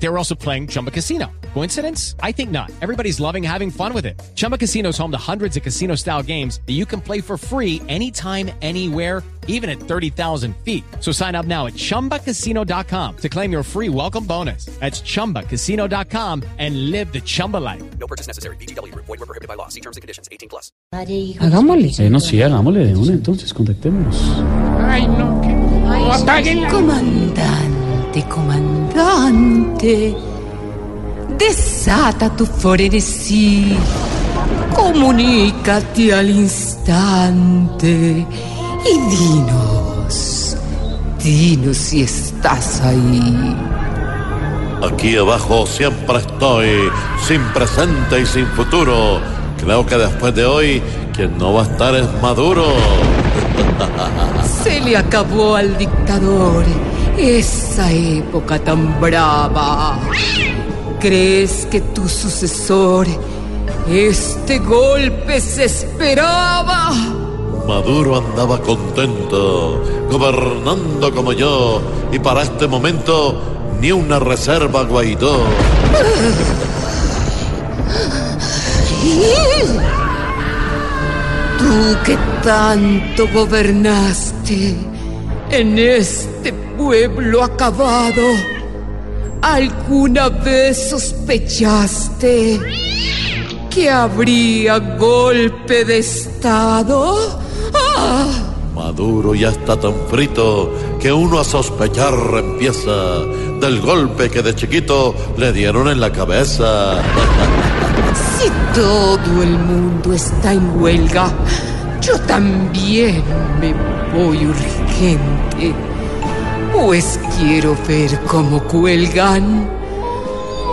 They were also playing Chumba Casino. Coincidence? I think not. Everybody's loving having fun with it. Chumba Casino is home to hundreds of casino style games that you can play for free anytime, anywhere, even at 30,000 feet. So sign up now at chumbacasino.com to claim your free welcome bonus. That's chumbacasino.com and live the Chumba life. No purchase necessary. BGW. Void were prohibited by law. See terms and conditions. 18 plus. Hagámosle. Eh, bueno, sí, hagámosle de una entonces, contactémonos. Ay, no, que... Comandante, comandante. Desata tu frenesí. Comunícate al instante. Y dinos, dinos si estás ahí. Aquí abajo siempre estoy, sin presente y sin futuro. Creo que después de hoy, quien no va a estar es Maduro. Se le acabó al dictador esa época tan brava. ¿Crees que tu sucesor este golpe se esperaba? Maduro andaba contento, gobernando como yo, y para este momento ni una reserva Guaidó. Tú que tanto gobernaste en este pueblo acabado, ¿alguna vez sospechaste que habría golpe de Estado? ¡Ah! Maduro ya está tan frito que uno a sospechar empieza del golpe que de chiquito le dieron en la cabeza. Si todo el mundo está en huelga, yo también me voy urgente. Pues quiero ver cómo cuelgan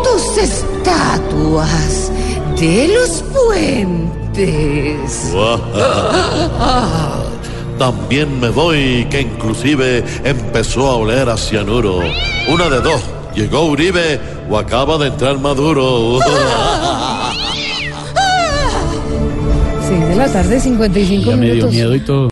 tus estatuas de los puentes. También me voy, que inclusive empezó a oler a cianuro. Una de dos, llegó Uribe o acaba de entrar Maduro. de la tarde, 55 Ya me dio minutos. miedo y todo.